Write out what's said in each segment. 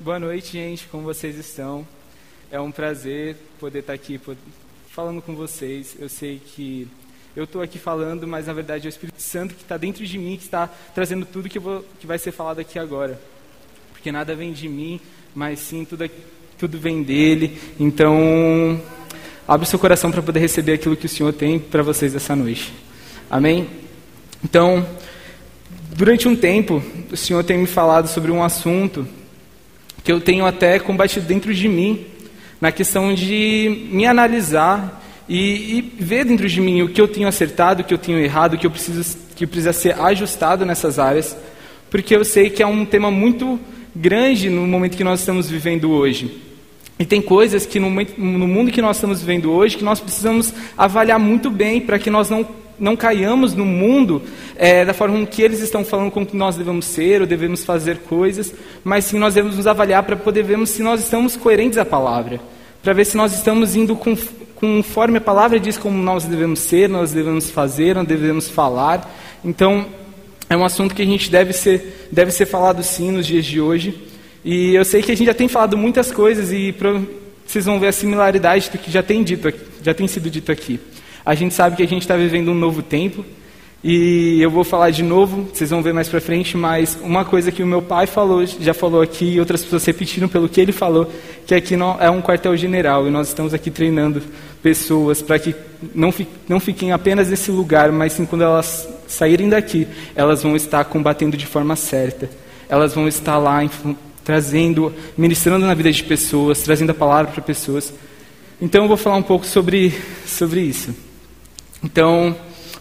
boa noite, gente. Como vocês estão? É um prazer poder estar aqui falando com vocês. Eu sei que eu estou aqui falando, mas na verdade é o Espírito Santo que está dentro de mim que está trazendo tudo que, vou, que vai ser falado aqui agora. Porque nada vem de mim, mas sim tudo, tudo vem dele. Então, abre seu coração para poder receber aquilo que o Senhor tem para vocês essa noite. Amém? Então, durante um tempo, o Senhor tem me falado sobre um assunto que eu tenho até combatido dentro de mim, na questão de me analisar e, e, ver dentro de mim o que eu tenho acertado, o que eu tenho errado, o que eu preciso que precisa ser ajustado nessas áreas, porque eu sei que é um tema muito grande no momento que nós estamos vivendo hoje. E tem coisas que no, no mundo que nós estamos vivendo hoje que nós precisamos avaliar muito bem para que nós não não caiamos no mundo é, da forma que eles estão falando como nós devemos ser ou devemos fazer coisas, mas sim nós devemos nos avaliar para poder vermos se nós estamos coerentes à palavra, para ver se nós estamos indo com, conforme a palavra diz como nós devemos ser, nós devemos fazer, nós devemos falar. Então, é um assunto que a gente deve ser, deve ser falado sim nos dias de hoje. E eu sei que a gente já tem falado muitas coisas e vocês vão ver a similaridade do que já tem, dito, já tem sido dito aqui. A gente sabe que a gente está vivendo um novo tempo e eu vou falar de novo, vocês vão ver mais para frente, mas uma coisa que o meu pai falou, já falou aqui e outras pessoas repetiram pelo que ele falou, que aqui não, é um quartel-general e nós estamos aqui treinando pessoas para que não, fi, não fiquem apenas nesse lugar, mas sim quando elas saírem daqui, elas vão estar combatendo de forma certa. Elas vão estar lá trazendo, ministrando na vida de pessoas, trazendo a palavra para pessoas. Então eu vou falar um pouco sobre, sobre isso. Então,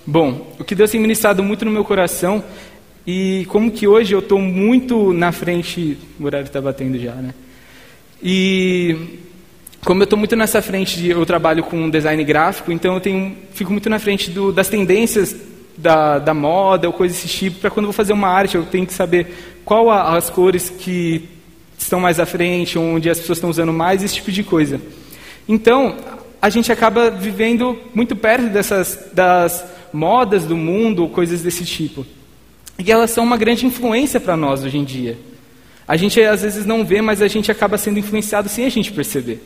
bom, o que Deus tem ministrado muito no meu coração e como que hoje eu estou muito na frente, o horário está batendo já, né? E como eu estou muito nessa frente, de, eu trabalho com design gráfico, então eu tenho, fico muito na frente do, das tendências da, da moda ou coisas desse tipo, para quando eu vou fazer uma arte eu tenho que saber qual a, as cores que estão mais à frente, onde as pessoas estão usando mais, esse tipo de coisa. Então, a gente acaba vivendo muito perto dessas das modas do mundo ou coisas desse tipo. E elas são uma grande influência para nós hoje em dia. A gente às vezes não vê, mas a gente acaba sendo influenciado sem a gente perceber.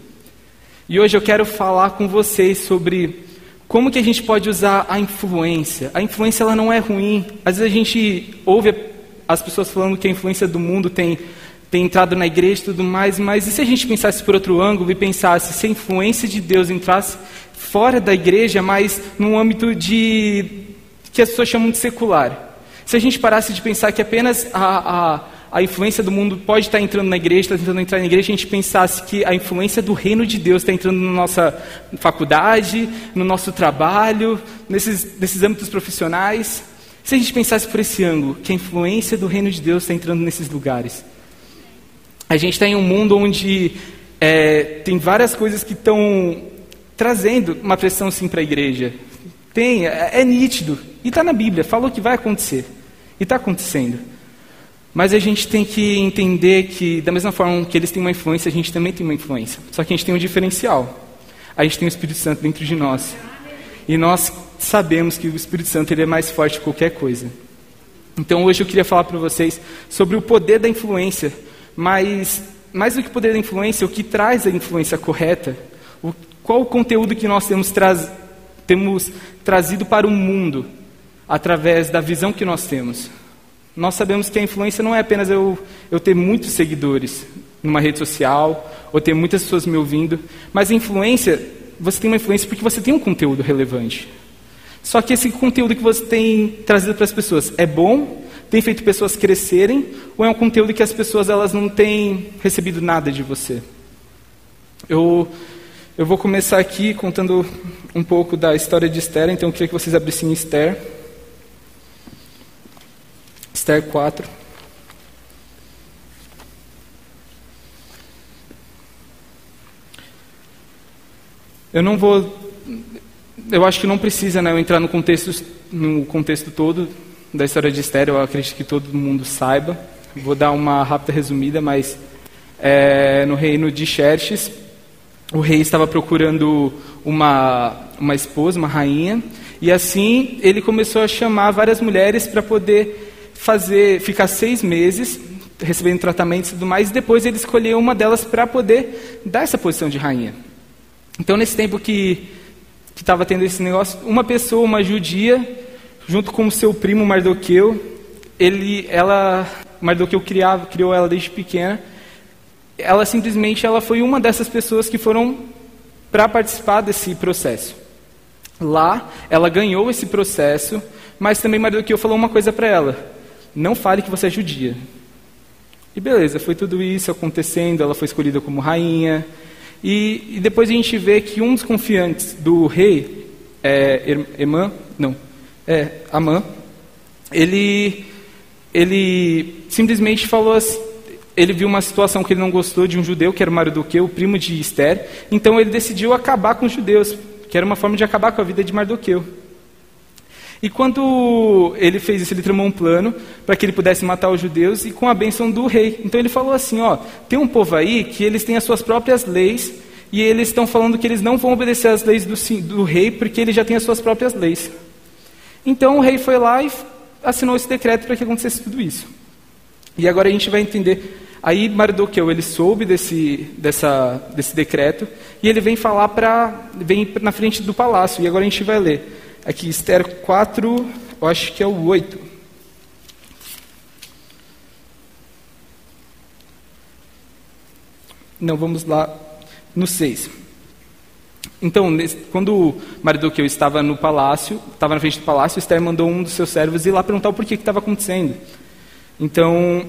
E hoje eu quero falar com vocês sobre como que a gente pode usar a influência. A influência ela não é ruim. Às vezes a gente ouve as pessoas falando que a influência do mundo tem tem entrado na igreja e tudo mais, mas e se a gente pensasse por outro ângulo e pensasse se a influência de Deus entrasse fora da igreja, mas num âmbito de que as pessoas chamam de secular? Se a gente parasse de pensar que apenas a, a, a influência do mundo pode estar entrando na igreja, está tentando entrar na igreja, a gente pensasse que a influência do reino de Deus está entrando na nossa faculdade, no nosso trabalho, nesses, nesses âmbitos profissionais. Se a gente pensasse por esse ângulo, que a influência do reino de Deus está entrando nesses lugares. A gente está em um mundo onde é, tem várias coisas que estão trazendo uma pressão sim para a igreja. Tem, é, é nítido. E está na Bíblia, falou que vai acontecer. E está acontecendo. Mas a gente tem que entender que, da mesma forma que eles têm uma influência, a gente também tem uma influência. Só que a gente tem um diferencial. A gente tem o Espírito Santo dentro de nós. E nós sabemos que o Espírito Santo ele é mais forte que qualquer coisa. Então hoje eu queria falar para vocês sobre o poder da influência mas mais do que poder da influência, o que traz a influência correta, o, qual o conteúdo que nós temos, traz, temos trazido para o mundo através da visão que nós temos. Nós sabemos que a influência não é apenas eu, eu ter muitos seguidores numa rede social, ou ter muitas pessoas me ouvindo, mas a influência, você tem uma influência porque você tem um conteúdo relevante. Só que esse conteúdo que você tem trazido para as pessoas é bom tem feito pessoas crescerem ou é um conteúdo que as pessoas elas não têm recebido nada de você? Eu, eu vou começar aqui contando um pouco da história de Esther, então eu queria que vocês abrissem Esther. Esther 4. Eu não vou. Eu acho que não precisa né, eu entrar no contexto, no contexto todo da história de Esther, eu acredito que todo mundo saiba. Vou dar uma rápida resumida, mas é, no reino de Xerxes, o rei estava procurando uma, uma esposa, uma rainha, e assim ele começou a chamar várias mulheres para poder fazer, ficar seis meses recebendo tratamento e tudo mais, e depois ele escolheu uma delas para poder dar essa posição de rainha. Então, nesse tempo que estava tendo esse negócio, uma pessoa, uma judia, junto com seu primo Mardoqueu, ele, ela, Mardoqueu criava, criou ela desde pequena, ela simplesmente ela foi uma dessas pessoas que foram para participar desse processo. Lá, ela ganhou esse processo, mas também Mardoqueu falou uma coisa para ela: não fale que você é judia. E beleza, foi tudo isso acontecendo, ela foi escolhida como rainha. E, e depois a gente vê que um dos confiantes do rei, é, não, é, Amã, ele, ele simplesmente falou assim, ele viu uma situação que ele não gostou de um judeu, que era Mardoqueu, o primo de Esther, então ele decidiu acabar com os judeus, que era uma forma de acabar com a vida de Mardoqueu. E quando ele fez isso, ele tramou um plano para que ele pudesse matar os judeus e com a bênção do rei. Então ele falou assim: ó, tem um povo aí que eles têm as suas próprias leis e eles estão falando que eles não vão obedecer às leis do, do rei porque ele já tem as suas próprias leis. Então o rei foi lá e assinou esse decreto para que acontecesse tudo isso. E agora a gente vai entender. Aí Mardoqueu ele soube desse, dessa, desse decreto e ele vem falar para vem na frente do palácio. E agora a gente vai ler. Aqui, Esther 4, eu acho que é o 8. Não, vamos lá no 6. Então, quando Mardoqueu estava no palácio, estava na frente do palácio, Esther mandou um dos seus servos ir lá perguntar o porquê que estava acontecendo. Então,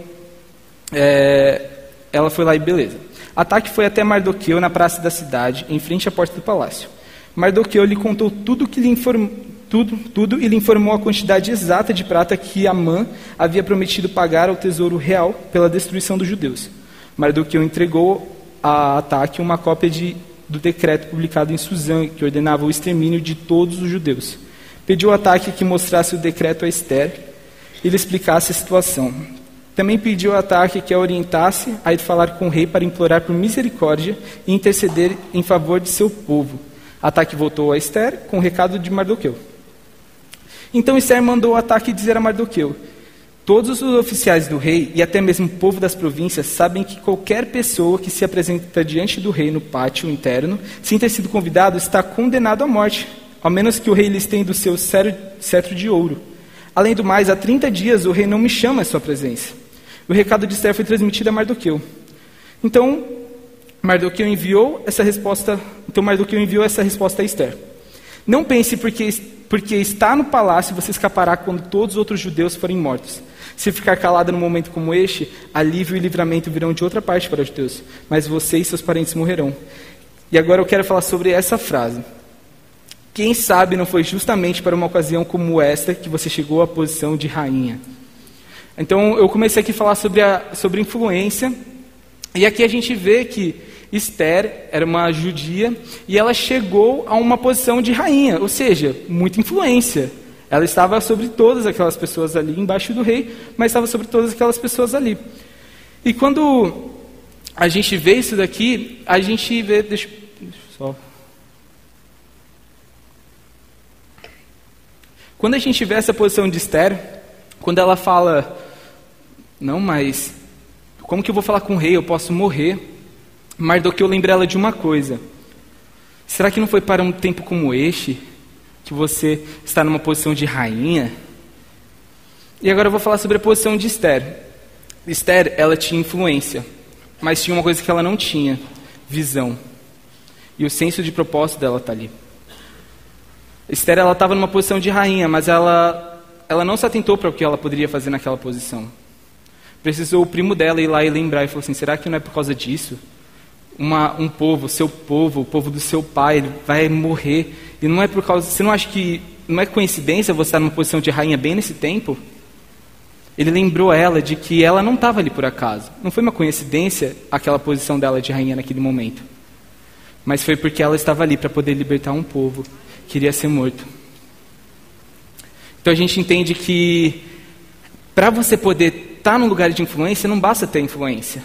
é, ela foi lá e beleza. Ataque foi até Mardoqueu na praça da cidade, em frente à porta do palácio. Mardoqueu lhe contou tudo que lhe informou, tudo, tudo e lhe informou a quantidade exata de prata que Amã havia prometido pagar ao tesouro real pela destruição dos judeus. Mardoqueu entregou a Ataque uma cópia de, do decreto publicado em Suzã, que ordenava o extermínio de todos os judeus. Pediu a Ataque que mostrasse o decreto a Esther e lhe explicasse a situação. Também pediu a Ataque que a orientasse a ir falar com o rei para implorar por misericórdia e interceder em favor de seu povo. Ataque voltou a Esther com o recado de Mardoqueu. Então Esther mandou o ataque dizer a Mardoqueu: Todos os oficiais do rei e até mesmo o povo das províncias sabem que qualquer pessoa que se apresenta diante do rei no pátio interno, sem ter sido convidado, está condenado à morte, ao menos que o rei lhe estenda o seu cetro de ouro. Além do mais, há 30 dias o rei não me chama à sua presença. O recado de Esther foi transmitido a Mardoqueu. Então, Mardoqueu enviou essa resposta, então Mardoqueu enviou essa resposta a Esther. Não pense porque, porque está no palácio você escapará quando todos os outros judeus forem mortos. Se ficar calada num momento como este, alívio e livramento virão de outra parte para os judeus, mas você e seus parentes morrerão. E agora eu quero falar sobre essa frase. Quem sabe não foi justamente para uma ocasião como esta que você chegou à posição de rainha. Então eu comecei aqui a falar sobre a sobre influência, e aqui a gente vê que Esther era uma judia e ela chegou a uma posição de rainha, ou seja, muita influência. Ela estava sobre todas aquelas pessoas ali, embaixo do rei, mas estava sobre todas aquelas pessoas ali. E quando a gente vê isso daqui, a gente vê. Deixa, deixa só. Quando a gente vê essa posição de Esther, quando ela fala, não, mas como que eu vou falar com o rei? Eu posso morrer. Mardoqueu lembra ela de uma coisa. Será que não foi para um tempo como este que você está numa posição de rainha? E agora eu vou falar sobre a posição de Esther. Esther, ela tinha influência, mas tinha uma coisa que ela não tinha: visão. E o senso de propósito dela está ali. Esther, ela estava numa posição de rainha, mas ela, ela não se atentou para o que ela poderia fazer naquela posição. Precisou o primo dela ir lá e lembrar e falou assim: será que não é por causa disso? Uma, um povo, seu povo, o povo do seu pai, ele vai morrer. E não é por causa. Você não acha que. Não é coincidência você estar numa posição de rainha bem nesse tempo? Ele lembrou ela de que ela não estava ali por acaso. Não foi uma coincidência aquela posição dela de rainha naquele momento. Mas foi porque ela estava ali para poder libertar um povo que iria ser morto. Então a gente entende que para você poder estar tá num lugar de influência, não basta ter influência,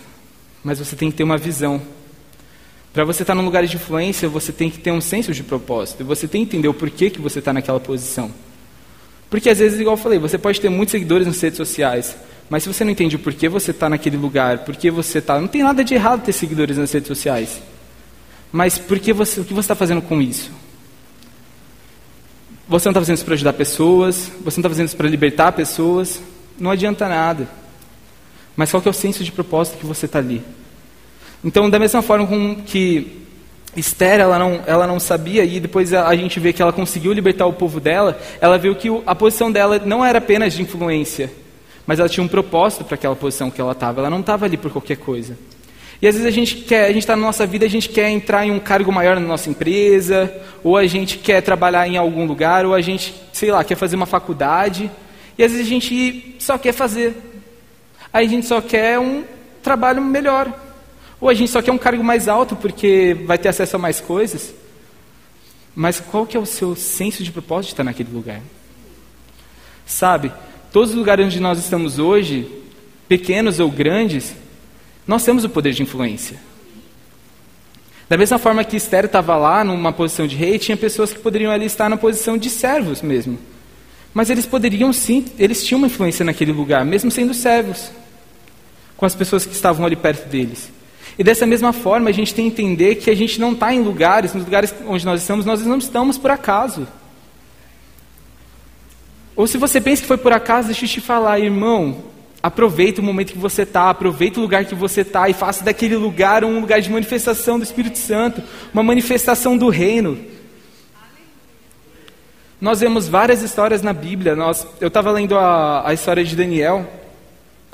mas você tem que ter uma visão. Para você estar num lugar de influência, você tem que ter um senso de propósito. Você tem que entender o porquê que você está naquela posição. Porque às vezes, igual eu falei, você pode ter muitos seguidores nas redes sociais, Mas se você não entende o porquê você está naquele lugar, porquê você está. Não tem nada de errado ter seguidores nas redes sociais. Mas por que você, o que você está fazendo com isso? Você não está fazendo isso para ajudar pessoas, você não está fazendo isso para libertar pessoas, não adianta nada. Mas qual que é o senso de propósito que você está ali? Então, da mesma forma com que Esther, ela não, ela não sabia, e depois a, gente vê que ela conseguiu libertar o povo dela, ela viu que a posição dela não era apenas de influência, mas ela tinha um propósito para aquela posição que ela estava, ela não estava ali por qualquer coisa. E às vezes a gente quer, a gente está na nossa vida, a gente quer entrar em um cargo maior na nossa empresa, ou a gente quer trabalhar em algum lugar, ou a gente, sei lá, quer fazer uma faculdade, e às vezes a gente só quer fazer. Aí a gente só quer um trabalho melhor. Ou a gente só quer um cargo mais alto porque vai ter acesso a mais coisas. Mas qual que é o seu senso de propósito de estar naquele lugar? Sabe, todos os lugares onde nós estamos hoje, pequenos ou grandes, nós temos o poder de influência. Da mesma forma que Esther estava lá numa posição de rei, tinha pessoas que poderiam ali estar na posição de servos mesmo. Mas eles poderiam sim, eles tinham uma influência naquele lugar, mesmo sendo servos, com as pessoas que estavam ali perto deles. E dessa mesma forma, a gente tem que entender que a gente não está em lugares, nos lugares onde nós estamos, nós não estamos por acaso. Ou se você pensa que foi por acaso, deixa eu te falar, irmão, aproveita o momento que você está, aproveita o lugar que você está e faça daquele lugar um lugar de manifestação do Espírito Santo, uma manifestação do reino. Nós vemos várias histórias na Bíblia. Nós, eu estava lendo a, a história de Daniel.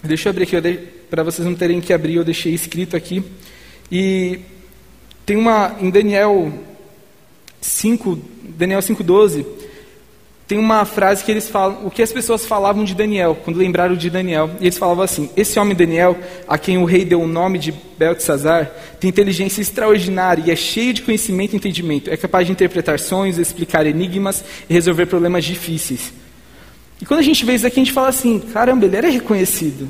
Deixa eu abrir aqui, para vocês não terem que abrir, eu deixei escrito aqui. E tem uma, em Daniel 5, Daniel 5,12, tem uma frase que eles falam, o que as pessoas falavam de Daniel, quando lembraram de Daniel. E eles falavam assim: Esse homem Daniel, a quem o rei deu o nome de Beltesazar, tem inteligência extraordinária e é cheio de conhecimento e entendimento. É capaz de interpretar sonhos, explicar enigmas e resolver problemas difíceis. E quando a gente vê isso aqui, a gente fala assim: caramba, ele era reconhecido.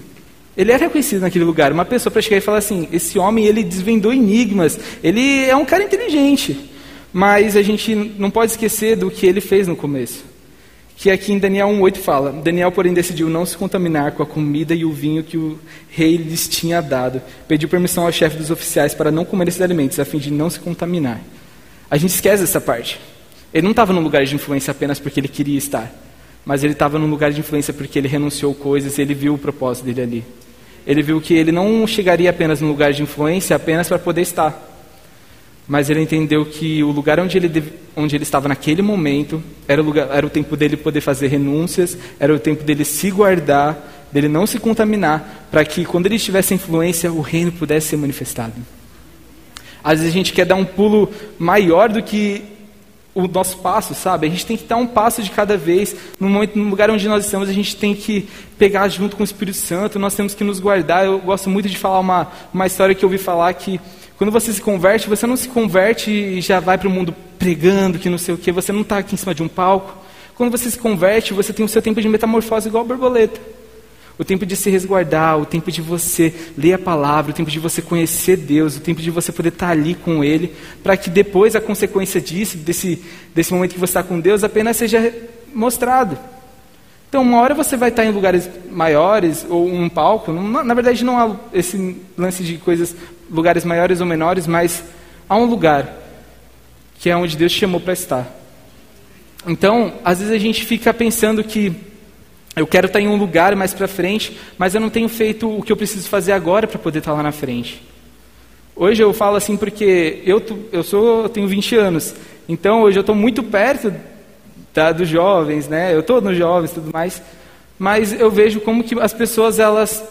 Ele era reconhecido naquele lugar. Uma pessoa para chegar e falar assim: esse homem ele desvendou enigmas, ele é um cara inteligente. Mas a gente não pode esquecer do que ele fez no começo. Que aqui em Daniel 1,8 fala: Daniel, porém, decidiu não se contaminar com a comida e o vinho que o rei lhes tinha dado. Pediu permissão ao chefe dos oficiais para não comer esses alimentos, a fim de não se contaminar. A gente esquece essa parte. Ele não estava num lugar de influência apenas porque ele queria estar, mas ele estava num lugar de influência porque ele renunciou coisas ele viu o propósito dele ali ele viu que ele não chegaria apenas no lugar de influência apenas para poder estar. Mas ele entendeu que o lugar onde ele, onde ele estava naquele momento era o, lugar, era o tempo dele poder fazer renúncias, era o tempo dele se guardar, dele não se contaminar, para que quando ele tivesse influência, o reino pudesse ser manifestado. Às vezes a gente quer dar um pulo maior do que o nosso passo, sabe? A gente tem que dar um passo de cada vez. No, momento, no lugar onde nós estamos, a gente tem que pegar junto com o Espírito Santo, nós temos que nos guardar. Eu gosto muito de falar uma, uma história que eu ouvi falar que quando você se converte, você não se converte e já vai para o mundo pregando, que não sei o quê, você não está aqui em cima de um palco. Quando você se converte, você tem o seu tempo de metamorfose igual a borboleta o tempo de se resguardar, o tempo de você ler a palavra, o tempo de você conhecer Deus, o tempo de você poder estar ali com Ele, para que depois a consequência disso, desse, desse momento que você está com Deus, apenas seja mostrado. Então, uma hora você vai estar em lugares maiores, ou um palco, não, na verdade não há esse lance de coisas, lugares maiores ou menores, mas há um lugar que é onde Deus te chamou para estar. Então, às vezes a gente fica pensando que eu quero estar em um lugar mais para frente, mas eu não tenho feito o que eu preciso fazer agora para poder estar lá na frente. Hoje eu falo assim porque eu, eu, sou, eu tenho 20 anos, então hoje eu estou muito perto tá, dos jovens, né? Eu estou nos jovens e tudo mais, mas eu vejo como que as pessoas elas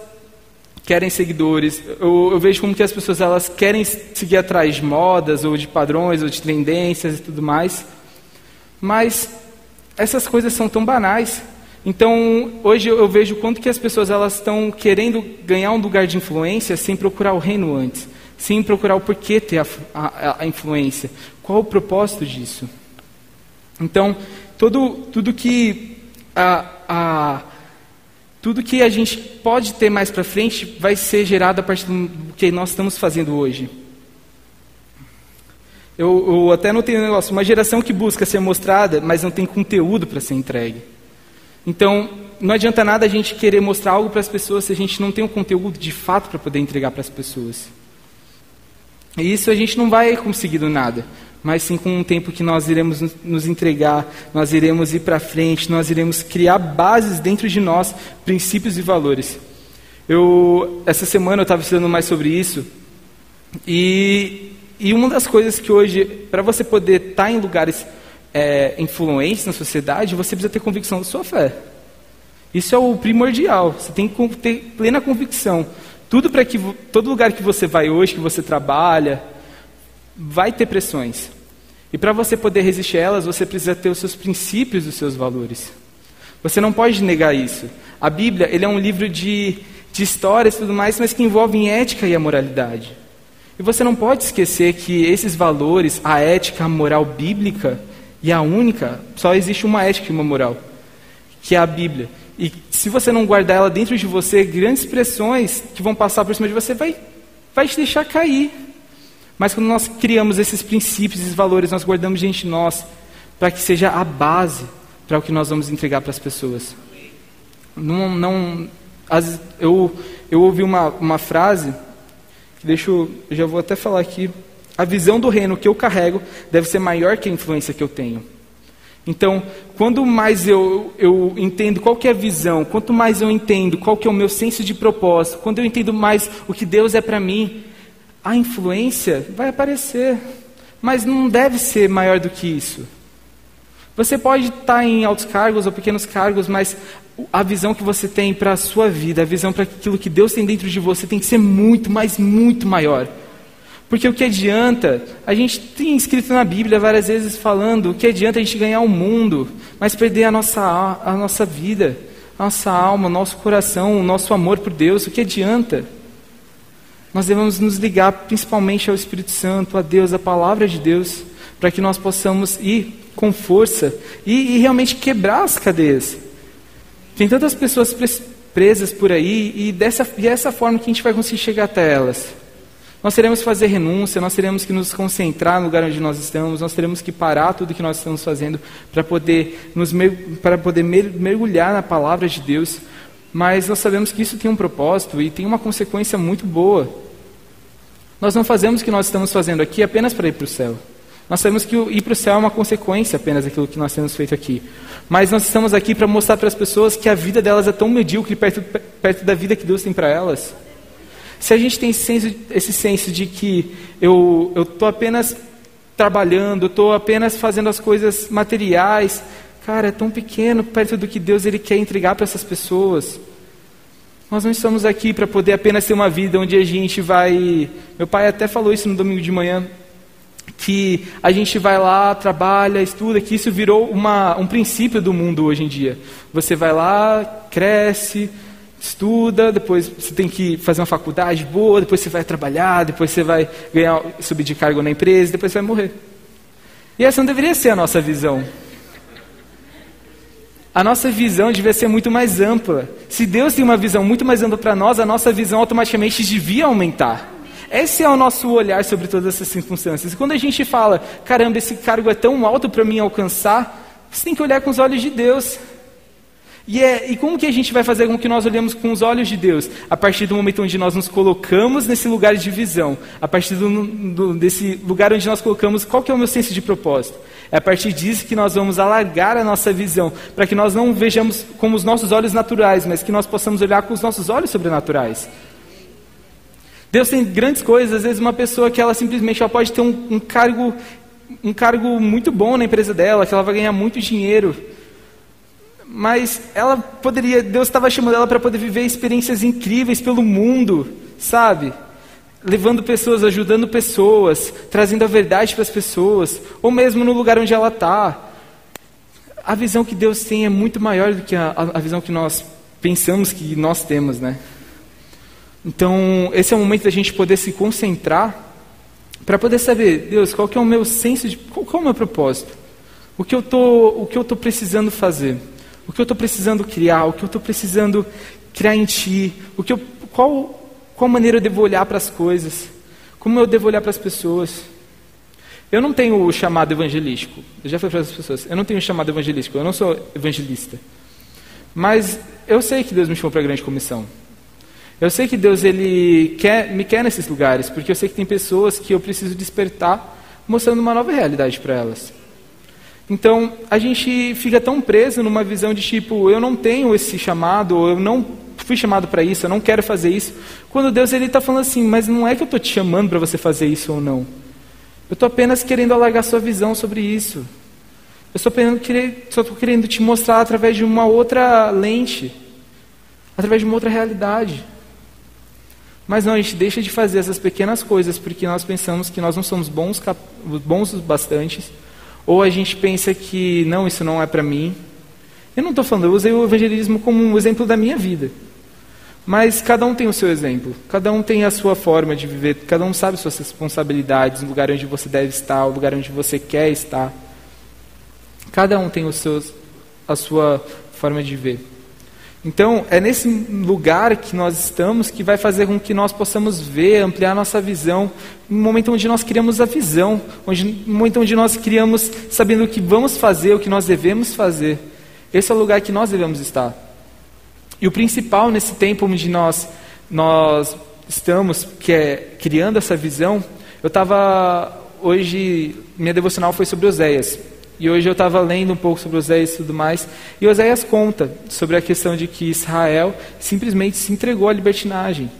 querem seguidores, eu, eu vejo como que as pessoas elas querem seguir atrás de modas ou de padrões ou de tendências e tudo mais, mas essas coisas são tão banais então, hoje eu vejo quanto que as pessoas elas estão querendo ganhar um lugar de influência sem procurar o reino antes, sem procurar o porquê ter a, a, a influência, qual o propósito disso. Então, todo, tudo que a, a, tudo que a gente pode ter mais para frente vai ser gerado a partir do que nós estamos fazendo hoje. Eu, eu até não tenho um negócio, uma geração que busca ser mostrada, mas não tem conteúdo para ser entregue. Então, não adianta nada a gente querer mostrar algo para as pessoas se a gente não tem um conteúdo de fato para poder entregar para as pessoas. E isso a gente não vai conseguir do nada, mas sim com um tempo que nós iremos nos entregar, nós iremos ir para frente, nós iremos criar bases dentro de nós, princípios e valores. Eu essa semana eu estava estudando mais sobre isso e, e uma das coisas que hoje para você poder estar tá em lugares é, influentes na sociedade, você precisa ter convicção da sua fé. Isso é o primordial. Você tem que ter plena convicção. Tudo para que todo lugar que você vai hoje, que você trabalha, vai ter pressões. E para você poder resistir a elas, você precisa ter os seus princípios, os seus valores. Você não pode negar isso. A Bíblia, ele é um livro de, de histórias e tudo mais, mas que envolve ética e a moralidade. E você não pode esquecer que esses valores, a ética, a moral bíblica, e a única, só existe uma ética e uma moral, que é a Bíblia. E se você não guardar ela dentro de você, grandes pressões que vão passar por cima de você vai, vai te deixar cair. Mas quando nós criamos esses princípios, esses valores, nós guardamos dentro de nós, para que seja a base para o que nós vamos entregar para as pessoas. Não, não, as, eu, eu ouvi uma, uma frase, que deixa eu, eu já vou até falar aqui. A visão do reino que eu carrego deve ser maior que a influência que eu tenho. Então, quando mais eu, eu entendo qual é a visão, quanto mais eu entendo qual é o meu senso de propósito, quando eu entendo mais o que Deus é para mim, a influência vai aparecer. Mas não deve ser maior do que isso. Você pode estar em altos cargos ou pequenos cargos, mas a visão que você tem para a sua vida, a visão para aquilo que Deus tem dentro de você tem que ser muito, mas muito maior. Porque o que adianta, a gente tem escrito na Bíblia várias vezes falando, o que adianta a gente ganhar o mundo, mas perder a nossa, a nossa vida, a nossa alma, o nosso coração, o nosso amor por Deus, o que adianta? Nós devemos nos ligar principalmente ao Espírito Santo, a Deus, a palavra de Deus, para que nós possamos ir com força e, e realmente quebrar as cadeias. Tem tantas pessoas presas por aí e dessa, e é essa forma que a gente vai conseguir chegar até elas. Nós teremos que fazer renúncia, nós teremos que nos concentrar no lugar onde nós estamos, nós teremos que parar tudo que nós estamos fazendo para poder, nos, para poder mergulhar na palavra de Deus. Mas nós sabemos que isso tem um propósito e tem uma consequência muito boa. Nós não fazemos o que nós estamos fazendo aqui apenas para ir para o céu. Nós sabemos que ir para o céu é uma consequência apenas daquilo que nós temos feito aqui. Mas nós estamos aqui para mostrar para as pessoas que a vida delas é tão medíocre perto, perto da vida que Deus tem para elas. Se a gente tem esse senso, esse senso de que eu estou apenas trabalhando, estou apenas fazendo as coisas materiais, cara, é tão pequeno perto do que Deus ele quer entregar para essas pessoas. Nós não estamos aqui para poder apenas ter uma vida onde a gente vai. Meu pai até falou isso no domingo de manhã, que a gente vai lá, trabalha, estuda, que isso virou uma, um princípio do mundo hoje em dia. Você vai lá, cresce, estuda, depois você tem que fazer uma faculdade boa, depois você vai trabalhar, depois você vai ganhar, subir de cargo na empresa, depois você vai morrer. E essa não deveria ser a nossa visão. A nossa visão devia ser muito mais ampla. Se Deus tem uma visão muito mais ampla para nós, a nossa visão automaticamente devia aumentar. Esse é o nosso olhar sobre todas essas circunstâncias. E quando a gente fala, caramba, esse cargo é tão alto para mim alcançar, você tem que olhar com os olhos de Deus. E, é, e como que a gente vai fazer com que nós olhemos com os olhos de Deus? A partir do momento onde nós nos colocamos nesse lugar de visão. A partir do, do, desse lugar onde nós colocamos qual que é o meu senso de propósito. É a partir disso que nós vamos alargar a nossa visão. Para que nós não vejamos com os nossos olhos naturais, mas que nós possamos olhar com os nossos olhos sobrenaturais. Deus tem grandes coisas. Às vezes uma pessoa que ela simplesmente ela pode ter um, um cargo um cargo muito bom na empresa dela, que ela vai ganhar muito dinheiro mas ela poderia, Deus estava chamando ela para poder viver experiências incríveis pelo mundo, sabe? Levando pessoas, ajudando pessoas, trazendo a verdade para as pessoas, ou mesmo no lugar onde ela está. A visão que Deus tem é muito maior do que a, a visão que nós pensamos que nós temos, né? Então, esse é o momento da gente poder se concentrar para poder saber, Deus, qual que é o meu senso de, qual, qual é o meu propósito? O que eu tô, o que eu tô precisando fazer? O que eu estou precisando criar, o que eu estou precisando criar em Ti, o que eu, qual, qual maneira eu devo olhar para as coisas, como eu devo olhar para as pessoas. Eu não tenho o chamado evangelístico. Eu já falei para as pessoas, eu não tenho o chamado evangelístico, eu não sou evangelista. Mas eu sei que Deus me chamou para a grande comissão. Eu sei que Deus ele quer, me quer nesses lugares, porque eu sei que tem pessoas que eu preciso despertar, mostrando uma nova realidade para elas. Então, a gente fica tão preso numa visão de tipo, eu não tenho esse chamado, eu não fui chamado para isso, eu não quero fazer isso. Quando Deus ele está falando assim, mas não é que eu estou te chamando para você fazer isso ou não. Eu estou apenas querendo alargar sua visão sobre isso. Eu estou apenas querendo te mostrar através de uma outra lente, através de uma outra realidade. Mas não, a gente deixa de fazer essas pequenas coisas porque nós pensamos que nós não somos bons, bons o bastante, ou a gente pensa que não, isso não é para mim. Eu não estou falando, eu usei o evangelismo como um exemplo da minha vida. Mas cada um tem o seu exemplo, cada um tem a sua forma de viver, cada um sabe suas responsabilidades, o lugar onde você deve estar, o lugar onde você quer estar. Cada um tem os seus, a sua forma de ver. Então, é nesse lugar que nós estamos que vai fazer com que nós possamos ver, ampliar nossa visão, no momento onde nós criamos a visão, onde, no momento onde nós criamos sabendo o que vamos fazer, o que nós devemos fazer. Esse é o lugar que nós devemos estar. E o principal nesse tempo onde nós, nós estamos, que é criando essa visão, eu estava, hoje, minha devocional foi sobre Oséias. E hoje eu estava lendo um pouco sobre Oséias e tudo mais, e Oséias conta sobre a questão de que Israel simplesmente se entregou à libertinagem.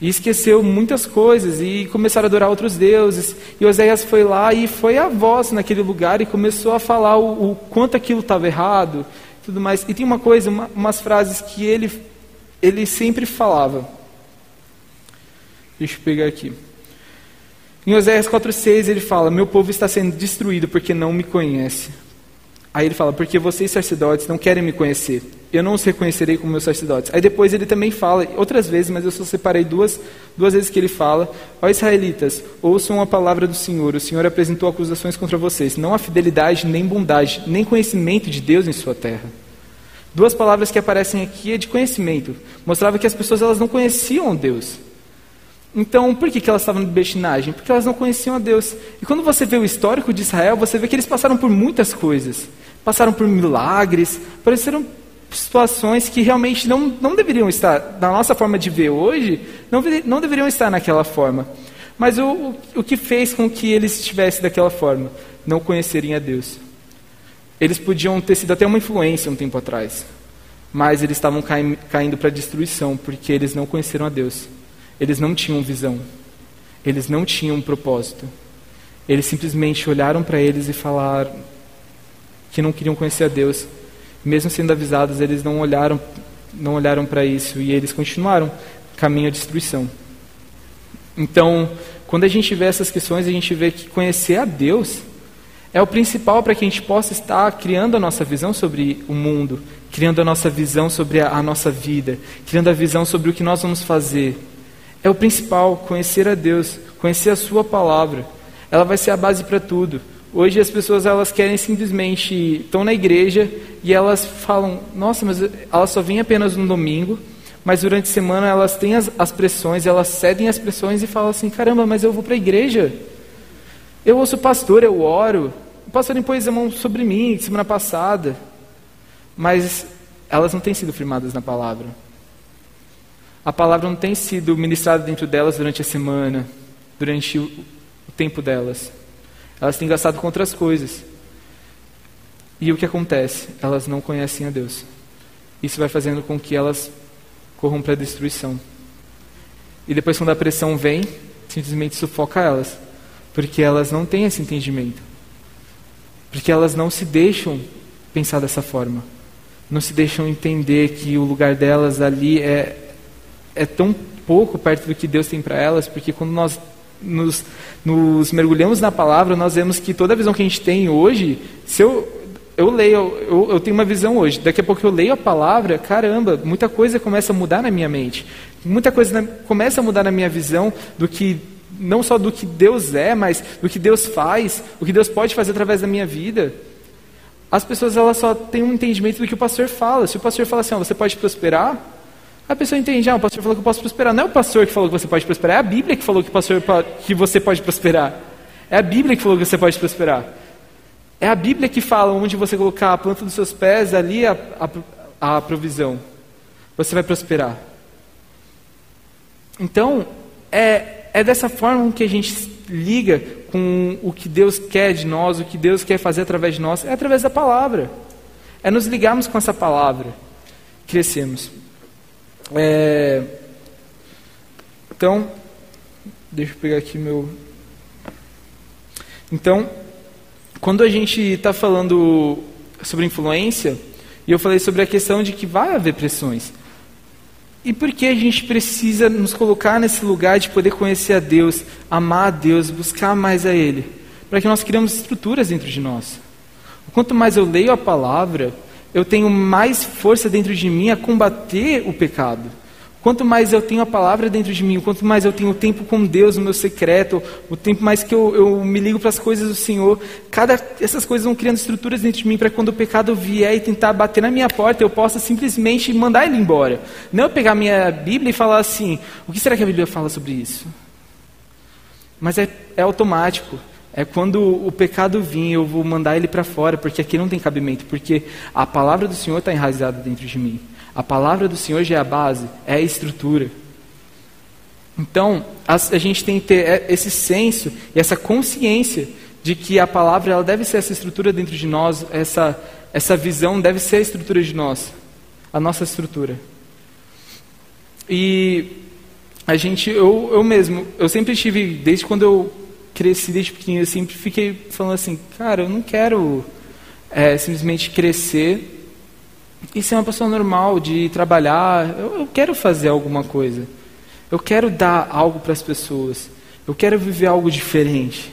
E esqueceu muitas coisas e começaram a adorar outros deuses. E Oséias foi lá e foi a voz naquele lugar e começou a falar o, o quanto aquilo estava errado, tudo mais. E tem uma coisa, uma, umas frases que ele ele sempre falava. Deixa eu pegar aqui. Em Oséias 4,6 ele fala: Meu povo está sendo destruído porque não me conhece. Aí ele fala: Porque vocês sacerdotes não querem me conhecer. Eu não os reconhecerei como meus sacerdotes. Aí depois ele também fala, outras vezes, mas eu só separei duas, duas vezes que ele fala: Ó israelitas, ouçam a palavra do Senhor. O Senhor apresentou acusações contra vocês. Não há fidelidade, nem bondade, nem conhecimento de Deus em sua terra. Duas palavras que aparecem aqui é de conhecimento. Mostrava que as pessoas elas não conheciam Deus. Então, por que, que elas estavam de bestinagem? Porque elas não conheciam a Deus. E quando você vê o histórico de Israel, você vê que eles passaram por muitas coisas. Passaram por milagres, apareceram situações que realmente não, não deveriam estar, na nossa forma de ver hoje, não, não deveriam estar naquela forma. Mas o, o, o que fez com que eles estivessem daquela forma? Não conhecerem a Deus. Eles podiam ter sido até uma influência um tempo atrás, mas eles estavam caindo para a destruição, porque eles não conheceram a Deus. Eles não tinham visão. Eles não tinham propósito. Eles simplesmente olharam para eles e falaram que não queriam conhecer a Deus. Mesmo sendo avisados, eles não olharam, não olharam para isso e eles continuaram caminho à destruição. Então, quando a gente vê essas questões, a gente vê que conhecer a Deus é o principal para que a gente possa estar criando a nossa visão sobre o mundo, criando a nossa visão sobre a, a nossa vida, criando a visão sobre o que nós vamos fazer. É o principal, conhecer a Deus, conhecer a Sua palavra. Ela vai ser a base para tudo. Hoje as pessoas elas querem simplesmente estão na igreja e elas falam, nossa, mas elas só vêm apenas no domingo, mas durante a semana elas têm as, as pressões, elas cedem as pressões e falam assim, caramba, mas eu vou para a igreja. Eu ouço o pastor, eu oro. O pastor impôs a mão sobre mim semana passada. Mas elas não têm sido firmadas na palavra a palavra não tem sido ministrada dentro delas durante a semana, durante o, tempo delas. Elas têm gastado com outras coisas. E o que acontece? Elas não conhecem a Deus. Isso vai fazendo com que elas corram para a destruição. E depois, quando a pressão vem, simplesmente sufoca elas. Porque elas não têm esse entendimento. Porque elas não se deixam pensar dessa forma. Não se deixam entender que o lugar delas ali é é tão pouco perto do que Deus tem para elas, porque quando nós nos, nos, mergulhamos na palavra, nós vemos que toda a visão que a gente tem hoje, se eu, eu leio, eu, eu tenho uma visão hoje, daqui a pouco eu leio a palavra, caramba, muita coisa começa a mudar na minha mente, muita coisa na, começa a mudar na minha visão do que não só do que Deus é, mas do que Deus faz, o que Deus pode fazer através da minha vida. As pessoas elas só têm um entendimento do que o pastor fala. Se o pastor fala assim, você pode prosperar, a pessoa entende, ah, o pastor falou que eu posso prosperar. Não é o pastor que falou que você pode prosperar, é a Bíblia que falou que, pastor, que você pode prosperar. É a Bíblia que falou que você pode prosperar. É a Bíblia que fala onde você colocar a planta dos seus pés, ali a, a, a provisão, você vai prosperar. Então, é, é dessa forma que a gente liga com o que Deus quer de nós, o que Deus quer fazer através de nós, é através da palavra. É nos ligarmos com essa palavra, crescemos. É... Então, deixa eu pegar aqui meu. Então, quando a gente está falando sobre influência, e eu falei sobre a questão de que vai haver pressões. E por que a gente precisa nos colocar nesse lugar de poder conhecer a Deus, amar a Deus, buscar mais a Ele? Para que nós criamos estruturas dentro de nós. Quanto mais eu leio a palavra, eu tenho mais força dentro de mim a combater o pecado. Quanto mais eu tenho a palavra dentro de mim, quanto mais eu tenho o tempo com Deus, no meu secreto, o tempo mais que eu, eu me ligo para as coisas do Senhor, cada, essas coisas vão criando estruturas dentro de mim para quando o pecado vier e tentar bater na minha porta, eu possa simplesmente mandar ele embora. Não eu pegar minha Bíblia e falar assim: o que será que a Bíblia fala sobre isso? Mas é, é automático. É quando o pecado vir, eu vou mandar ele para fora, porque aqui não tem cabimento, porque a palavra do Senhor está enraizada dentro de mim. A palavra do Senhor já é a base, é a estrutura. Então, a, a gente tem que ter é, esse senso e essa consciência de que a palavra ela deve ser essa estrutura dentro de nós, essa, essa visão deve ser a estrutura de nós, a nossa estrutura. E a gente, eu, eu mesmo, eu sempre tive, desde quando eu cresci, desde pequenininho, eu sempre fiquei falando assim, cara, eu não quero é, simplesmente crescer e ser uma pessoa normal, de trabalhar. Eu, eu quero fazer alguma coisa. Eu quero dar algo para as pessoas. Eu quero viver algo diferente.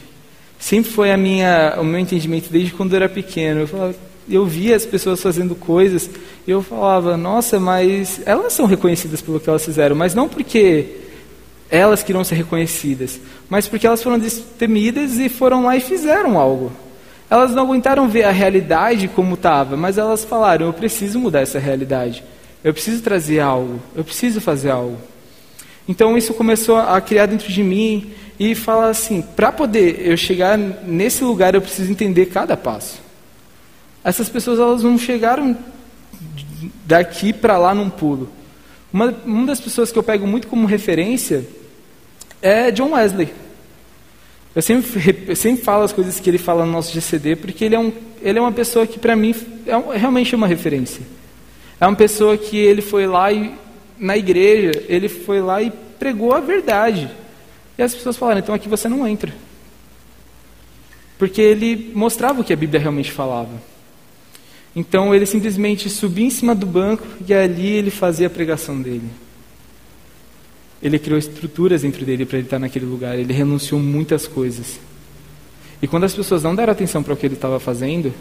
Sempre foi a minha, o meu entendimento desde quando eu era pequeno. Eu, falava, eu via as pessoas fazendo coisas e eu falava, nossa, mas elas são reconhecidas pelo que elas fizeram, mas não porque elas queriam ser reconhecidas, mas porque elas foram destemidas e foram lá e fizeram algo. Elas não aguentaram ver a realidade como estava, mas elas falaram: eu preciso mudar essa realidade. Eu preciso trazer algo. Eu preciso fazer algo. Então isso começou a criar dentro de mim e falar assim: para poder eu chegar nesse lugar, eu preciso entender cada passo. Essas pessoas elas não chegaram daqui para lá num pulo. Uma, uma das pessoas que eu pego muito como referência é John Wesley. Eu sempre, eu sempre falo as coisas que ele fala no nosso GCD, porque ele é, um, ele é uma pessoa que, para mim, é um, realmente é uma referência. É uma pessoa que ele foi lá e, na igreja, ele foi lá e pregou a verdade. E as pessoas falaram, então aqui você não entra. Porque ele mostrava o que a Bíblia realmente falava. Então ele simplesmente subia em cima do banco e ali ele fazia a pregação dele. Ele criou estruturas dentro dele para ele estar naquele lugar. Ele renunciou muitas coisas. E quando as pessoas não deram atenção para o que ele estava fazendo,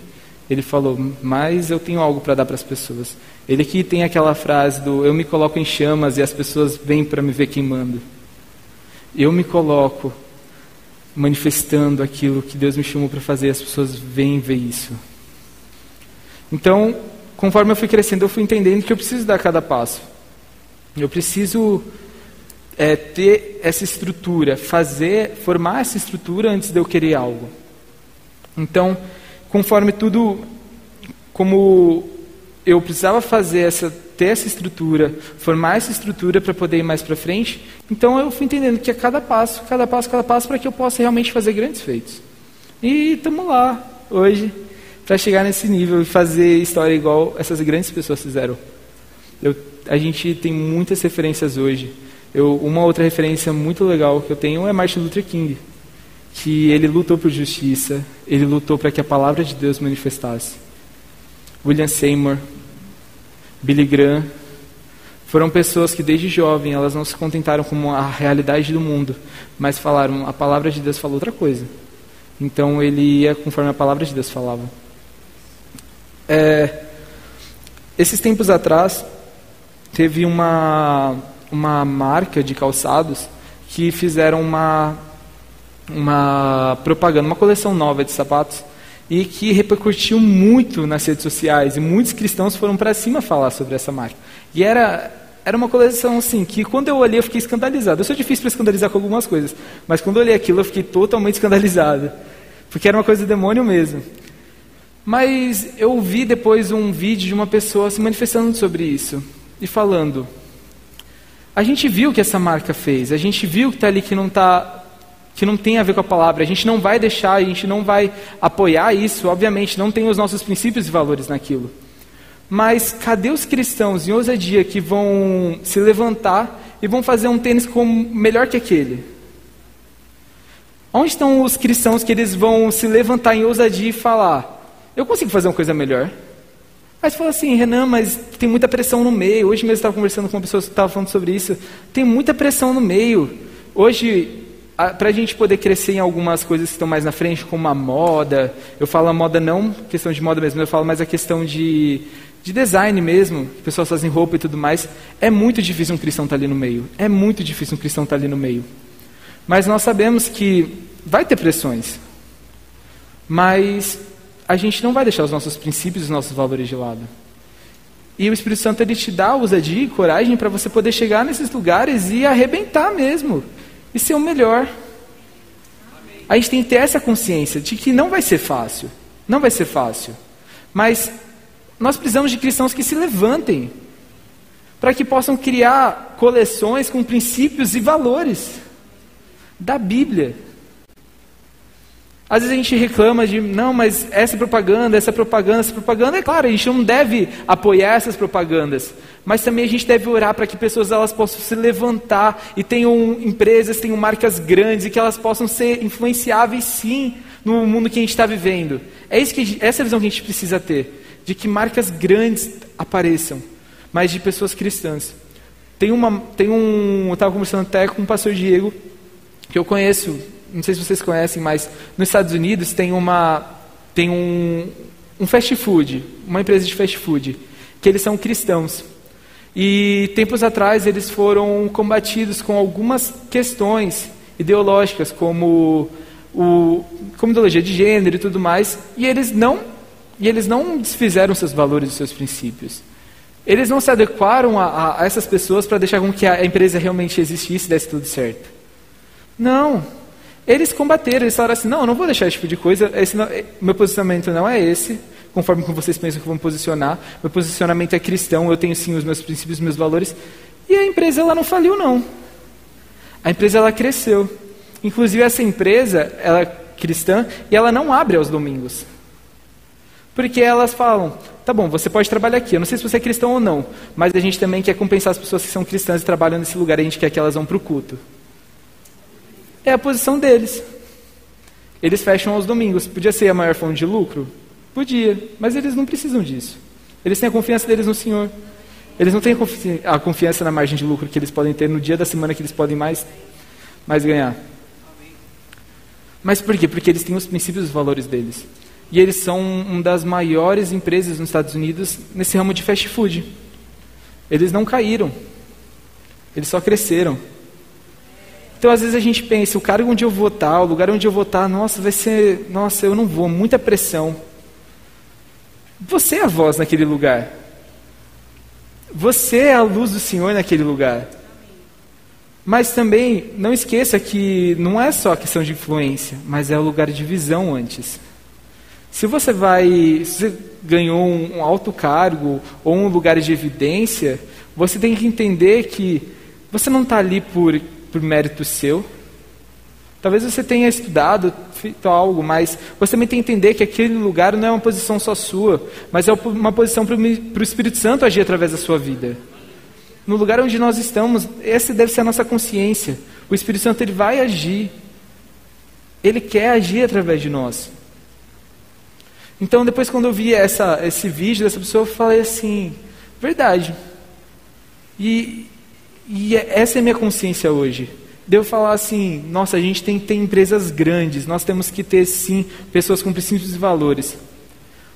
ele falou: Mas eu tenho algo para dar para as pessoas. Ele que tem aquela frase do: Eu me coloco em chamas e as pessoas vêm para me ver queimando. Eu me coloco manifestando aquilo que Deus me chamou para fazer, as pessoas vêm ver isso. Então, conforme eu fui crescendo, eu fui entendendo que eu preciso dar cada passo. Eu preciso é, ter essa estrutura, fazer, formar essa estrutura antes de eu querer algo. Então, conforme tudo, como eu precisava fazer essa, ter essa estrutura, formar essa estrutura para poder ir mais para frente, então eu fui entendendo que a cada passo, cada passo, cada passo, para que eu possa realmente fazer grandes feitos. E estamos lá hoje para chegar nesse nível e fazer história igual essas grandes pessoas fizeram. Eu, a gente tem muitas referências hoje eu, uma outra referência muito legal que eu tenho é Martin Luther King, que ele lutou por justiça, ele lutou para que a palavra de Deus manifestasse. William Seymour, Billy Graham, foram pessoas que desde jovem elas não se contentaram com a realidade do mundo, mas falaram a palavra de Deus falou outra coisa. Então ele ia conforme a palavra de Deus falava. É, esses tempos atrás teve uma uma marca de calçados que fizeram uma, uma propaganda, uma coleção nova de sapatos e que repercutiu muito nas redes sociais e muitos cristãos foram para cima falar sobre essa marca. E era era uma coleção assim que quando eu olhei eu fiquei escandalizado. Eu sou difícil para escandalizar com algumas coisas, mas quando eu olhei aquilo eu fiquei totalmente escandalizado, porque era uma coisa do demônio mesmo. Mas eu vi depois um vídeo de uma pessoa se manifestando sobre isso e falando: a gente viu o que essa marca fez, a gente viu que está ali que não tá, que não tem a ver com a palavra, a gente não vai deixar, a gente não vai apoiar isso, obviamente, não tem os nossos princípios e valores naquilo. Mas cadê os cristãos em ousadia que vão se levantar e vão fazer um tênis como, melhor que aquele? Onde estão os cristãos que eles vão se levantar em ousadia e falar: Eu consigo fazer uma coisa melhor? Mas fala assim, Renan, mas tem muita pressão no meio. Hoje mesmo eu estava conversando com uma pessoa que estava falando sobre isso. Tem muita pressão no meio. Hoje, para a gente poder crescer em algumas coisas que estão mais na frente, como a moda, eu falo a moda não questão de moda mesmo, eu falo mais a questão de, de design mesmo, que pessoas fazem roupa e tudo mais. É muito difícil um cristão estar tá ali no meio. É muito difícil um cristão estar tá ali no meio. Mas nós sabemos que vai ter pressões. Mas a gente não vai deixar os nossos princípios os nossos valores de lado. E o Espírito Santo ele te dá ousadia e coragem para você poder chegar nesses lugares e arrebentar mesmo. E ser o melhor. A gente tem que ter essa consciência de que não vai ser fácil. Não vai ser fácil. Mas nós precisamos de cristãos que se levantem para que possam criar coleções com princípios e valores da Bíblia. Às vezes a gente reclama de, não, mas essa propaganda, essa propaganda, essa propaganda. É claro, a gente não deve apoiar essas propagandas. Mas também a gente deve orar para que pessoas elas possam se levantar e tenham empresas, tenham marcas grandes e que elas possam ser influenciáveis sim no mundo que a gente está vivendo. É isso que, essa é visão que a gente precisa ter. De que marcas grandes apareçam, mas de pessoas cristãs. Tem, uma, tem um. Eu estava conversando até com o pastor Diego, que eu conheço não sei se vocês conhecem, mas nos Estados Unidos tem uma tem um, um fast food, uma empresa de fast food, que eles são cristãos. E tempos atrás eles foram combatidos com algumas questões ideológicas, como o como ideologia de gênero e tudo mais, e eles não e eles não desfizeram seus valores e seus princípios. Eles não se adequaram a, a essas pessoas para deixar com que a empresa realmente existisse e desse tudo certo. Não, eles combateram, eles falaram assim: não, eu não vou deixar esse tipo de coisa, não, meu posicionamento não é esse, conforme vocês pensam que vão posicionar. Meu posicionamento é cristão, eu tenho sim os meus princípios, os meus valores. E a empresa ela não faliu, não. A empresa ela cresceu. Inclusive essa empresa, ela é cristã e ela não abre aos domingos. Porque elas falam, tá bom, você pode trabalhar aqui, eu não sei se você é cristão ou não, mas a gente também quer compensar as pessoas que são cristãs e trabalham nesse lugar, a gente quer que elas vão para o culto. É a posição deles. Eles fecham aos domingos. Podia ser a maior fonte de lucro? Podia, mas eles não precisam disso. Eles têm a confiança deles no Senhor. Eles não têm a confiança na margem de lucro que eles podem ter no dia da semana que eles podem mais, mais ganhar. Mas por quê? Porque eles têm os princípios e os valores deles. E eles são uma das maiores empresas nos Estados Unidos nesse ramo de fast food. Eles não caíram. Eles só cresceram. Então, às vezes a gente pensa, o cargo onde eu vou estar, o lugar onde eu vou estar, nossa, vai ser, nossa, eu não vou, muita pressão. Você é a voz naquele lugar. Você é a luz do Senhor naquele lugar. Mas também, não esqueça que não é só questão de influência, mas é o lugar de visão antes. Se você vai, se você ganhou um alto cargo ou um lugar de evidência, você tem que entender que você não está ali por por mérito seu. Talvez você tenha estudado, feito algo, mas você também tem que entender que aquele lugar não é uma posição só sua, mas é uma posição para o Espírito Santo agir através da sua vida. No lugar onde nós estamos, essa deve ser a nossa consciência. O Espírito Santo ele vai agir. Ele quer agir através de nós. Então, depois, quando eu vi essa, esse vídeo dessa pessoa, eu falei assim: verdade. E, e é, essa é a minha consciência hoje. Devo falar assim: nossa, a gente tem que ter empresas grandes, nós temos que ter, sim, pessoas com princípios e valores.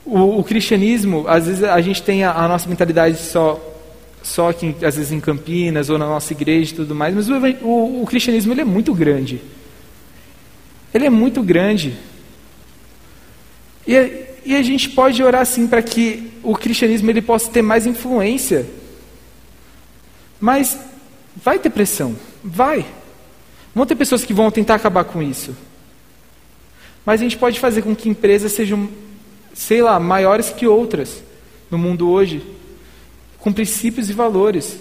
O, o cristianismo, às vezes a gente tem a, a, nossa mentalidade só, só aqui, às vezes em Campinas ou na nossa igreja e tudo mais, mas o, o, o cristianismo ele é muito grande. Ele é muito grande. E, e a gente pode orar assim para que o cristianismo ele possa ter mais influência. Mas Vai ter pressão, vai. Vão ter pessoas que vão tentar acabar com isso. Mas a gente pode fazer com que empresas sejam, sei lá, maiores que outras no mundo hoje, com princípios e valores.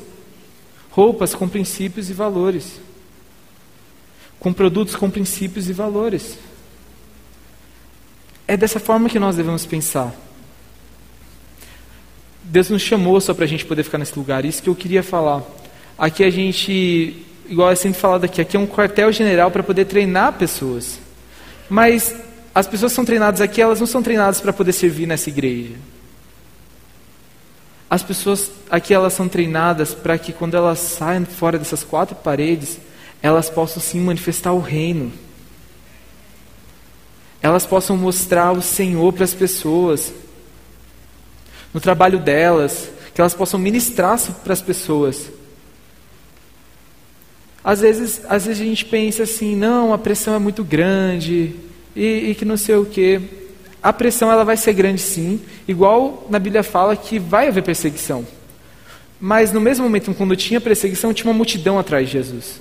Roupas com princípios e valores. Com produtos com princípios e valores. É dessa forma que nós devemos pensar. Deus nos chamou só para a gente poder ficar nesse lugar. Isso que eu queria falar. Aqui a gente, igual é sempre falado aqui, aqui é um quartel-general para poder treinar pessoas. Mas as pessoas que são treinadas aqui, elas não são treinadas para poder servir nessa igreja. As pessoas aqui elas são treinadas para que quando elas saem fora dessas quatro paredes, elas possam sim manifestar o reino. Elas possam mostrar o Senhor para as pessoas. No trabalho delas, que elas possam ministrar para as pessoas. Às vezes, às vezes a gente pensa assim, não, a pressão é muito grande e, e que não sei o quê. A pressão ela vai ser grande sim, igual na Bíblia fala que vai haver perseguição. Mas no mesmo momento, quando tinha perseguição, tinha uma multidão atrás de Jesus.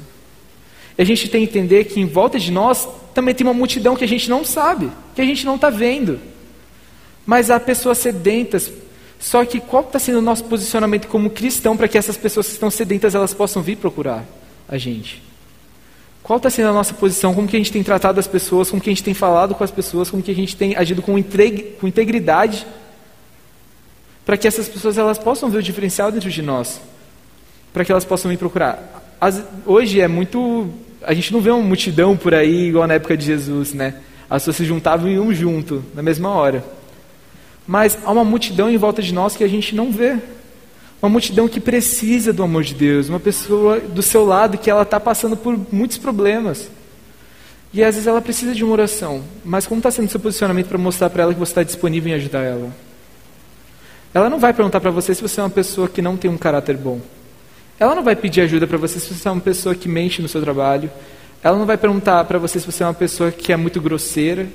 E a gente tem que entender que em volta de nós também tem uma multidão que a gente não sabe, que a gente não está vendo. Mas há pessoas sedentas. Só que qual está sendo o nosso posicionamento como cristão para que essas pessoas que estão sedentas elas possam vir procurar? A gente? Qual está sendo a nossa posição? Como que a gente tem tratado as pessoas? Como que a gente tem falado com as pessoas? Como que a gente tem agido com, integridade? Para que essas pessoas elas possam ver o diferencial dentro de nós. Para que elas possam me procurar. As, hoje é muito... A gente não vê uma multidão por aí igual na época de Jesus, né? As pessoas se juntavam e iam junto, na mesma hora. Mas há uma multidão em volta de nós que a gente não vê. Uma multidão que precisa do amor de Deus, uma pessoa do seu lado que ela está passando por muitos problemas. E às vezes ela precisa de uma oração, mas como está sendo seu posicionamento para mostrar para ela que você está disponível em ajudar ela? Ela não vai perguntar para você se você é uma pessoa que não tem um caráter bom. Ela não vai pedir ajuda para você se você é uma pessoa que mente no seu trabalho. Ela não vai perguntar para você se você é uma pessoa que é muito grosseira.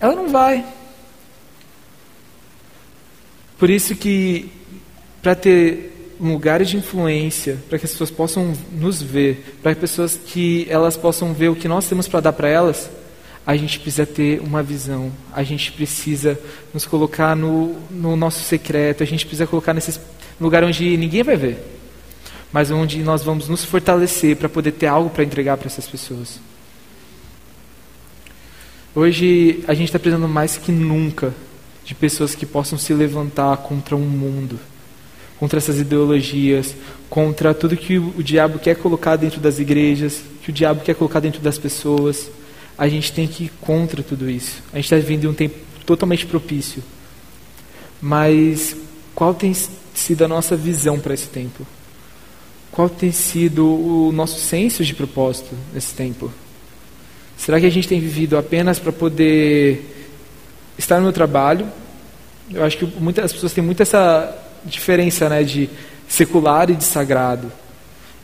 Ela não vai. Por isso que, para ter um lugar de influência, para que as pessoas possam nos ver, para que pessoas que elas possam ver o que nós temos para dar para elas, a gente precisa ter uma visão, a gente precisa nos colocar no, no nosso secreto, a gente precisa colocar nesse lugar onde ninguém vai ver, mas onde nós vamos nos fortalecer para poder ter algo para entregar para essas pessoas. Hoje a gente está precisando mais que nunca de pessoas que possam se levantar contra um mundo, contra essas ideologias, contra tudo que o, diabo quer colocar dentro das igrejas, que o diabo quer colocar dentro das pessoas. A gente tem que ir contra tudo isso. A gente está vivendo um tempo totalmente propício. Mas qual tem sido a nossa visão para esse tempo? Qual tem sido o nosso senso de propósito nesse tempo? Será que a gente tem vivido apenas para poder estar no trabalho. Eu acho que muitas pessoas têm muito essa diferença né, de secular e de sagrado.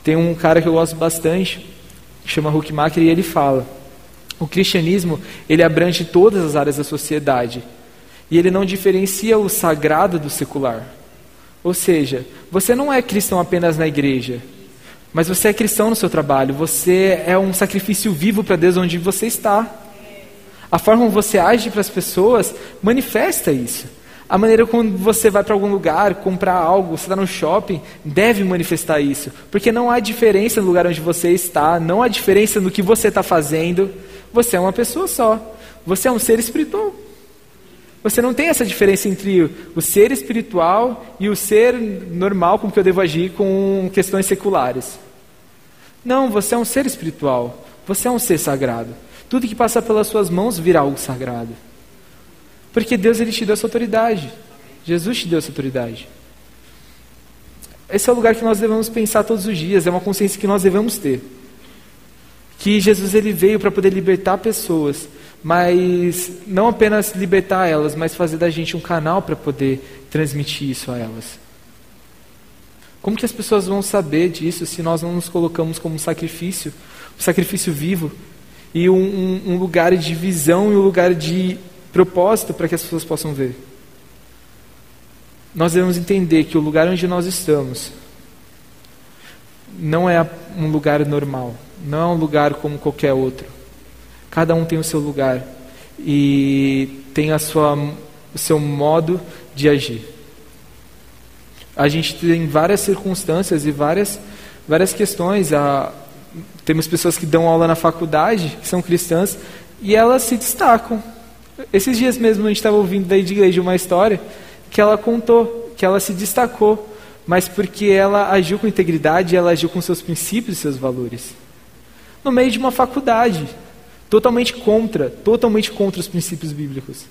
Tem um cara que eu gosto bastante, chama Huckmacher, e ele fala: o cristianismo ele abrange todas as áreas da sociedade e ele não diferencia o sagrado do secular. Ou seja, você não é cristão apenas na igreja, mas você é cristão no seu trabalho. Você é um sacrifício vivo para Deus onde você está. A forma como você age para as pessoas manifesta isso. A maneira como você vai para algum lugar, comprar algo, você está no shopping, deve manifestar isso. Porque não há diferença no lugar onde você está, não há diferença no que você está fazendo. Você é uma pessoa só. Você é um ser espiritual. Você não tem essa diferença entre o ser espiritual e o ser normal com que eu devo agir com questões seculares. Não, você é um ser espiritual. Você é um ser sagrado. Tudo que passa pelas suas mãos virá algo sagrado. Porque Deus ele te deu essa autoridade. Jesus te deu essa autoridade. Esse é o lugar que nós devemos pensar todos os dias, é uma consciência que nós devemos ter. Que Jesus ele veio para poder libertar pessoas, mas não apenas libertar elas, mas fazer da gente um canal para poder transmitir isso a elas. Como que as pessoas vão saber disso se nós não nos colocamos como um sacrifício, um sacrifício vivo, e um, um, um lugar de visão e um lugar de propósito para que as pessoas possam ver. Nós devemos entender que o lugar onde nós estamos não é um lugar normal, não é um lugar como qualquer outro. Cada um tem o seu lugar. e tem a sua, o seu modo de agir. A gente tem várias circunstâncias e várias, várias questões. A, temos pessoas que dão aula na faculdade, que são cristãs, e elas se destacam. Esses dias mesmo a gente estava ouvindo de igreja uma história que ela contou que ela se destacou, mas porque ela agiu com integridade, ela agiu com seus princípios e seus valores. No meio de uma faculdade, totalmente contra, totalmente contra os princípios bíblicos.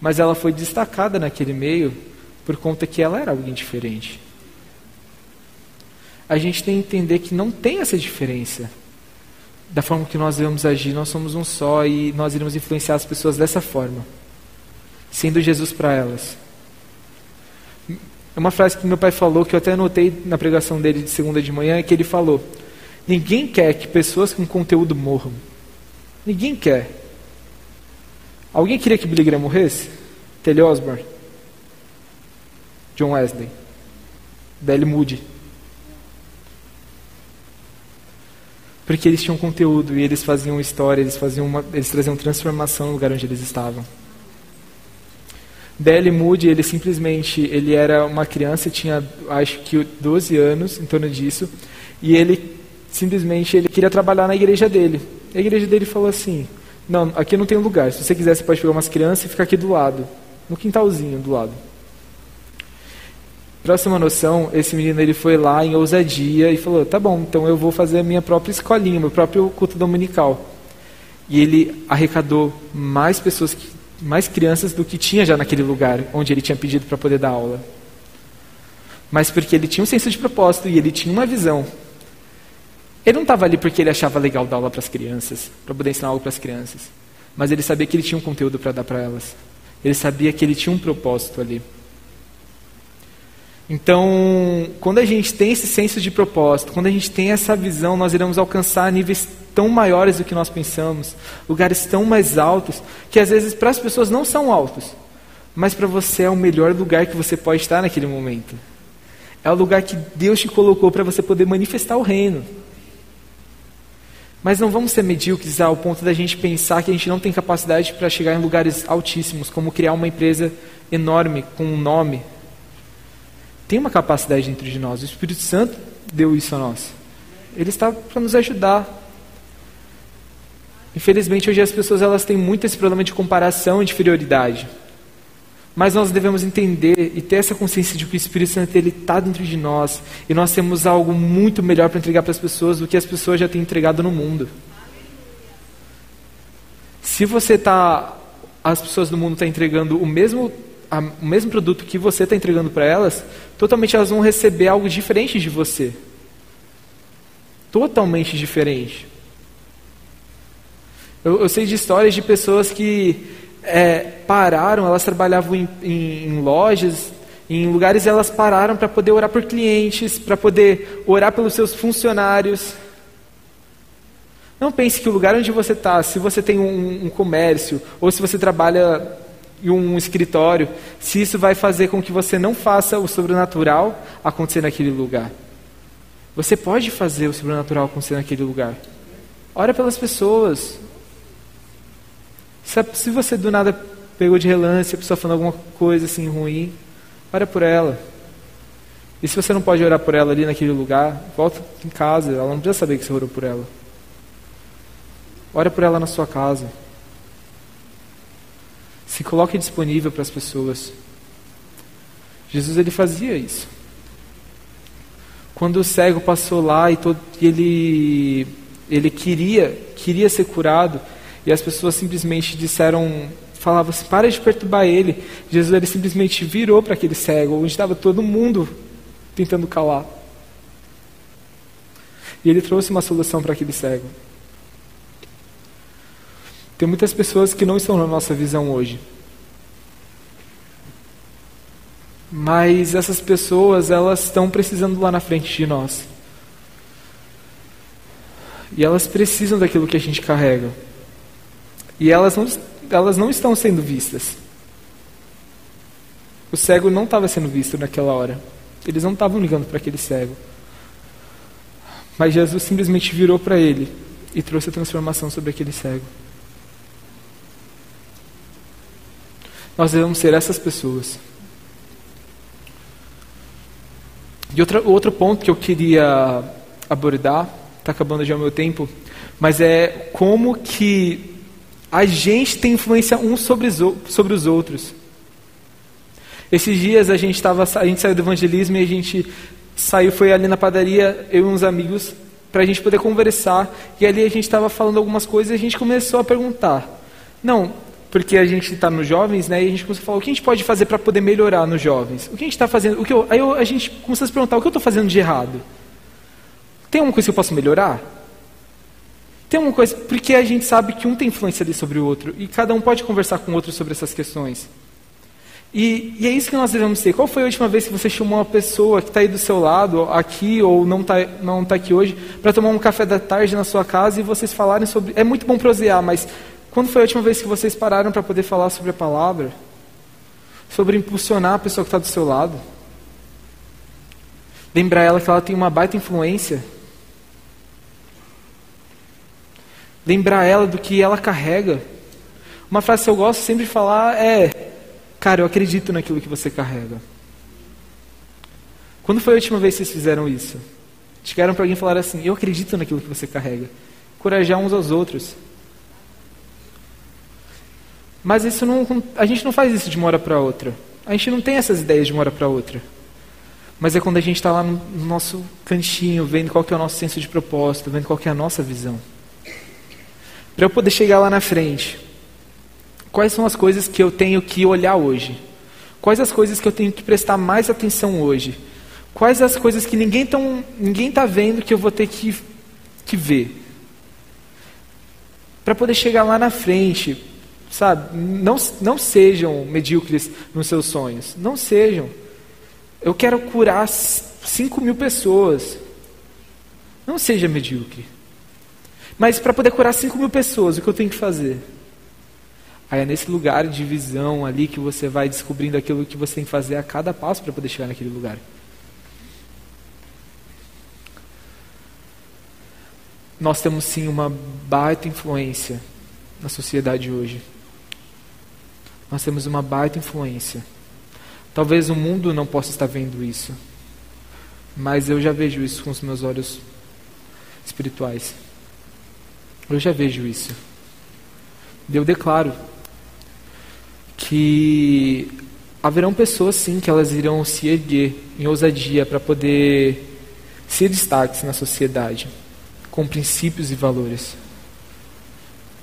Mas ela foi destacada naquele meio por conta que ela era alguém diferente. A gente tem que entender que não tem essa diferença. Da forma que nós devemos agir, nós somos um só e nós iremos influenciar as pessoas dessa forma, sendo Jesus para elas. Uma frase que meu pai falou, que eu até anotei na pregação dele de segunda de manhã, é que ele falou: Ninguém quer que pessoas com conteúdo morram. Ninguém quer. Alguém queria que Billy Graham morresse? Telly Osborne? John Wesley? Dele Moody? Porque eles tinham conteúdo e eles faziam história, eles, faziam uma, eles traziam transformação no lugar onde eles estavam. D.L. Moody, ele simplesmente, ele era uma criança, tinha acho que 12 anos, em torno disso, e ele simplesmente ele queria trabalhar na igreja dele. A igreja dele falou assim: "Não, aqui não tem lugar. Se você quiser, você pode pegar umas crianças e ficar aqui do lado, no quintalzinho do lado." Ter uma noção, esse menino ele foi lá em ousadia e falou: "Tá bom, então eu vou fazer a minha própria escolinha, meu próprio culto dominical." E ele arrecadou mais pessoas, mais crianças do que tinha já naquele lugar onde ele tinha pedido para poder dar aula. Mas porque ele tinha um senso de propósito e ele tinha uma visão ele não estava ali porque ele achava legal dar aula para as crianças, para poder ensinar algo para as crianças. Mas ele sabia que ele tinha um conteúdo para dar para elas. Ele sabia que ele tinha um propósito ali. Então, quando a gente tem esse senso de propósito, quando a gente tem essa visão, nós iremos alcançar níveis tão maiores do que nós pensamos, lugares tão mais altos, que às vezes para as pessoas não são altos, mas para você é o melhor lugar que você pode estar naquele momento. É o lugar que Deus te colocou para você poder manifestar o reino. Mas não vamos ser medíocres ao ponto da gente pensar que a gente não tem capacidade para chegar em lugares altíssimos, como criar uma empresa enorme com um nome. Tem uma capacidade dentro de nós. O Espírito Santo deu isso a nós. Ele está para nos ajudar. Infelizmente hoje as pessoas elas têm muito esse problema de comparação e de inferioridade. Mas nós devemos entender e ter essa consciência de que o Espírito Santo ele está dentro de nós e nós temos algo muito melhor para entregar para as pessoas do que as pessoas já têm entregado no mundo. Se você está, as pessoas do mundo estão tá entregando o mesmo, a, o mesmo produto que você está entregando para elas, totalmente elas vão receber algo diferente de você. Totalmente diferente. Eu, eu sei de histórias de pessoas que é, pararam, elas trabalhavam em, em, em lojas, em lugares elas pararam para poder orar por clientes, para poder orar pelos seus funcionários. Não pense que o lugar onde você está, se você tem um, um, comércio, ou se você trabalha em um escritório, se isso vai fazer com que você não faça o sobrenatural acontecer naquele lugar. Você pode fazer o sobrenatural acontecer naquele lugar. Ora pelas pessoas, se você do nada pegou de relance, a pessoa falando alguma coisa assim ruim, ora por ela. E se você não pode orar por ela ali naquele lugar, volta em casa, ela não precisa saber que você orou por ela. Ora por ela na sua casa. Se coloque disponível para as pessoas. Jesus ele fazia isso. Quando o cego passou lá e, todo, ele ele queria queria ser curado, e as pessoas simplesmente disseram, falavam assim, para de perturbar ele. Jesus ele simplesmente virou para aquele cego, onde estava todo mundo tentando calar. E ele trouxe uma solução para aquele cego. Tem muitas pessoas que não estão na nossa visão hoje. Mas essas pessoas, elas estão precisando lá na frente de nós. E elas precisam daquilo que a gente carrega. E elas não, elas não estão sendo vistas. O cego não estava sendo visto naquela hora. Eles não estavam ligando para aquele cego. Mas Jesus simplesmente virou para ele e trouxe a transformação sobre aquele cego. Nós devemos ser essas pessoas. E outra, outro ponto que eu queria abordar, está acabando já o meu tempo, mas é como que a gente tem influência uns sobre os, sobre os outros. Esses dias a gente tava, a gente saiu do evangelismo e a gente saiu, foi ali na padaria, eu e uns amigos, para a gente poder conversar. E ali a gente estava falando algumas coisas e a gente começou a perguntar. Não, porque a gente está nos jovens, né? E a gente começou a falar o que a gente pode fazer para poder melhorar nos jovens. O que a gente está fazendo? O que eu, aí eu, a gente começou a se perguntar o que eu estou fazendo de errado. Tem alguma coisa que eu posso melhorar? Tem alguma coisa porque a gente sabe que um tem influência ali sobre o outro e cada um pode conversar com o outro sobre essas questões. E, e, é isso que nós devemos ser. Qual foi a última vez que você chamou uma pessoa que está aí do seu lado, aqui ou não está não tá aqui hoje, para tomar um café da tarde na sua casa e vocês falarem sobre. É muito bom prosear, mas quando foi a última vez que vocês pararam para poder falar sobre a palavra? Sobre impulsionar a pessoa que está do seu lado? Lembrar ela que ela tem uma baita influência? Lembrar ela do que ela carrega? Uma frase que eu gosto sempre de falar é Cara, eu acredito naquilo que você carrega. Quando foi a última vez que vocês fizeram isso? Chegaram para alguém e falaram assim: Eu acredito naquilo que você carrega. Corajar uns aos outros. Mas isso não, a gente não faz isso de uma hora para outra. A gente não tem essas ideias de uma hora para outra. Mas é quando a gente está lá no, no, nosso cantinho, vendo qual que é o nosso senso de propósito, vendo qual que é a nossa visão. Para eu poder chegar lá na frente Quais são as coisas que eu tenho que olhar hoje? Quais as coisas que eu tenho que prestar mais atenção hoje? Quais as coisas que ninguém está ninguém tá vendo que eu vou ter que, que ver? Para poder chegar lá na frente, sabe? Não, não sejam medíocres nos seus sonhos. Não sejam. Eu quero curar 5 mil pessoas. Não seja medíocre. Mas para poder curar 5 mil pessoas, o que eu tenho que fazer? Aí é nesse lugar de visão ali que você vai descobrindo aquilo que você tem que fazer a cada passo para poder chegar naquele lugar. Nós temos sim uma baita influência na sociedade hoje. Nós temos uma baita influência. Talvez o mundo não possa estar vendo isso, mas eu já vejo isso com os meus olhos espirituais. Eu já vejo isso. Eu declaro que haverão pessoas sim que elas irão se erguer em ousadia para poder ser destaques na sociedade, com princípios e valores.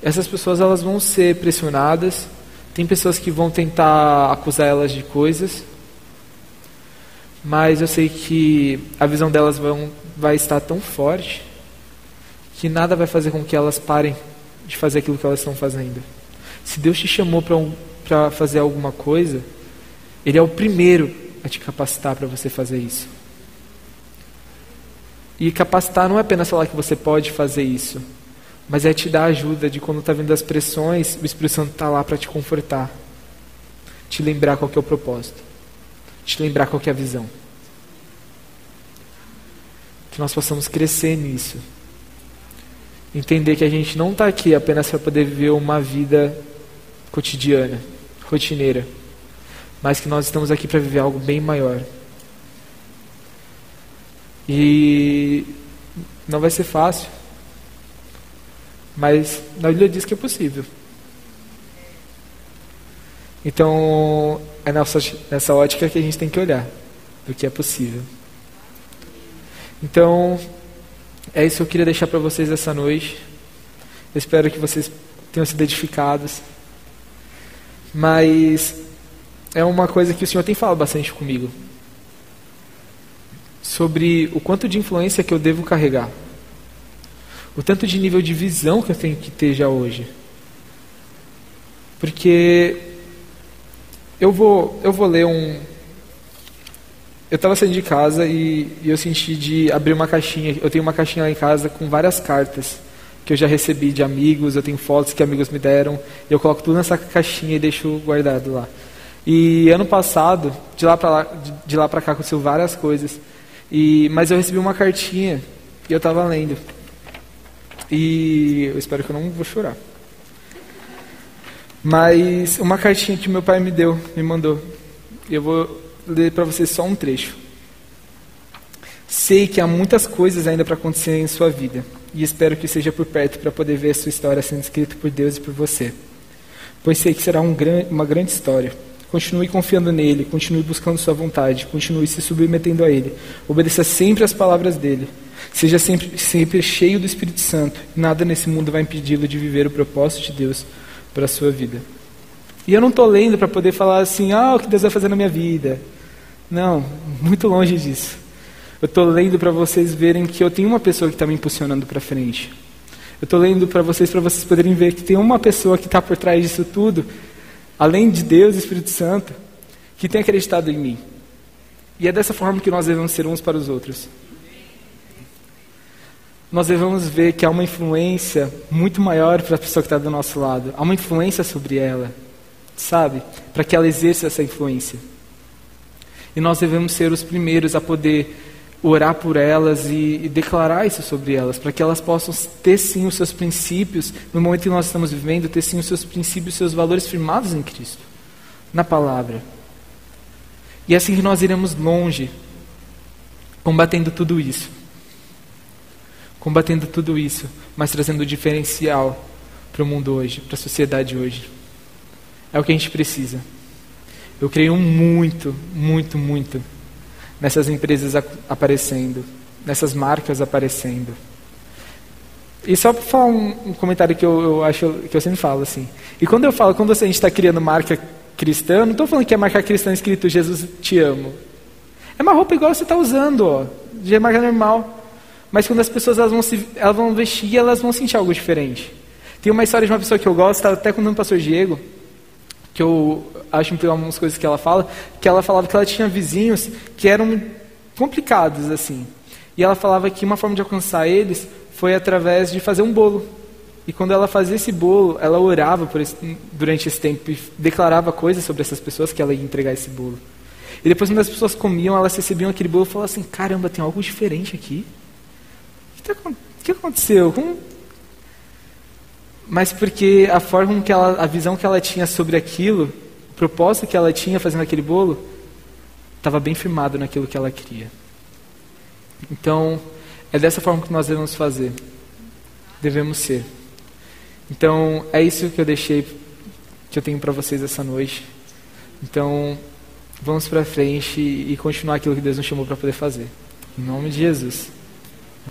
Essas pessoas elas vão ser pressionadas, tem pessoas que vão tentar acusar elas de coisas, mas eu sei que a visão delas vão, vai estar tão forte que nada vai fazer com que elas parem de fazer aquilo que elas estão fazendo. Se Deus te chamou para um, fazer alguma coisa, Ele é o primeiro a te capacitar para você fazer isso. E capacitar não é apenas falar que você pode fazer isso, mas é te dar ajuda de quando está vindo as pressões, o Espírito Santo está lá para te confortar, te lembrar qual é o propósito, te lembrar qual é a visão. Que nós possamos crescer nisso. Entender que a gente não está aqui apenas para poder viver uma vida cotidiana rotineira, mas que nós estamos aqui para viver algo bem maior. E não vai ser fácil, mas na Bíblia diz que é possível. Então, é nessa, nessa ótica que a gente tem que olhar do que é possível. Então, é isso que eu queria deixar para vocês essa noite. Eu espero que vocês tenham sido edificados. Mas é uma coisa que o Senhor tem falado bastante comigo. Sobre o quanto de influência que eu devo carregar. O tanto de nível de visão que eu tenho que ter já hoje. Porque eu vou, eu vou ler um. Eu estava saindo de casa e, e eu senti de abrir uma caixinha. Eu tenho uma caixinha lá em casa com várias cartas que eu já recebi de amigos, eu tenho fotos que amigos me deram, eu coloco tudo nessa caixinha e deixo guardado lá. E ano passado, de lá para lá, de, de lá para cá aconteceu várias coisas. E mas eu recebi uma cartinha e eu estava lendo. E eu espero que eu não vou chorar. Mas uma cartinha que meu pai me deu, me mandou. Eu vou ler para vocês só um trecho. Sei que há muitas coisas ainda para acontecer em sua vida e espero que seja por perto para poder ver a sua história sendo escrita por Deus e por você. Pois sei que será um gran uma grande história. Continue confiando nele, continue buscando sua vontade, continue se submetendo a ele. Obedeça sempre às palavras dele. Seja sempre, sempre cheio do Espírito Santo. Nada nesse mundo vai impedi-lo de viver o propósito de Deus para a sua vida. E eu não estou lendo para poder falar assim, ah, o que Deus vai fazer na minha vida. Não, muito longe disso. Eu estou lendo para vocês verem que eu tenho uma pessoa que está me impulsionando para frente. Eu estou lendo para vocês, para vocês poderem ver que tem uma pessoa que está por trás disso tudo, além de Deus e Espírito Santo, que tem acreditado em mim. E é dessa forma que nós devemos ser uns para os outros. Nós devemos ver que há uma influência muito maior para a pessoa que está do nosso lado. Há uma influência sobre ela, sabe? Para que ela exerça essa influência. E nós devemos ser os primeiros a poder orar por elas e, e declarar isso sobre elas, para que elas possam ter sim os seus princípios, no momento que nós estamos vivendo, ter sim os seus princípios, os seus valores firmados em Cristo, na palavra. E é assim que nós iremos longe, combatendo tudo isso. Combatendo tudo isso, mas trazendo o diferencial para o mundo hoje, para a sociedade hoje. É o que a gente precisa. Eu creio muito, muito, muito nessas empresas aparecendo, nessas marcas aparecendo. E só para falar um, um, comentário que eu, eu, acho que eu sempre falo assim. E quando eu falo, quando a gente está criando marca cristã, não estou falando que é marca cristã escrito Jesus te amo. É uma roupa igual você está usando, ó, de marca normal. Mas quando as pessoas elas vão, se, elas vão vestir, elas vão sentir algo diferente. Tem uma história de uma pessoa que eu gosto, até com o pastor Diego, que eu acho que algumas coisas que ela fala, que ela falava que ela tinha vizinhos que eram complicados assim. E ela falava que uma forma de alcançar eles foi através de fazer um bolo. E quando ela fazia esse bolo, ela orava esse, durante esse tempo e declarava coisas sobre essas pessoas que ela ia entregar esse bolo. E depois, quando as pessoas comiam, elas recebiam aquele bolo e falavam assim: caramba, tem algo diferente aqui. Tá, o que aconteceu? Como, mas porque a forma que ela, a visão que ela tinha sobre aquilo, o propósito que ela tinha fazendo aquele bolo, estava bem firmado naquilo que ela queria. Então, é dessa forma que nós devemos fazer. Devemos ser. Então, é isso que eu deixei, que eu tenho para vocês essa noite. Então, vamos para frente e continuar aquilo que Deus nos chamou para poder fazer. Em nome de Jesus.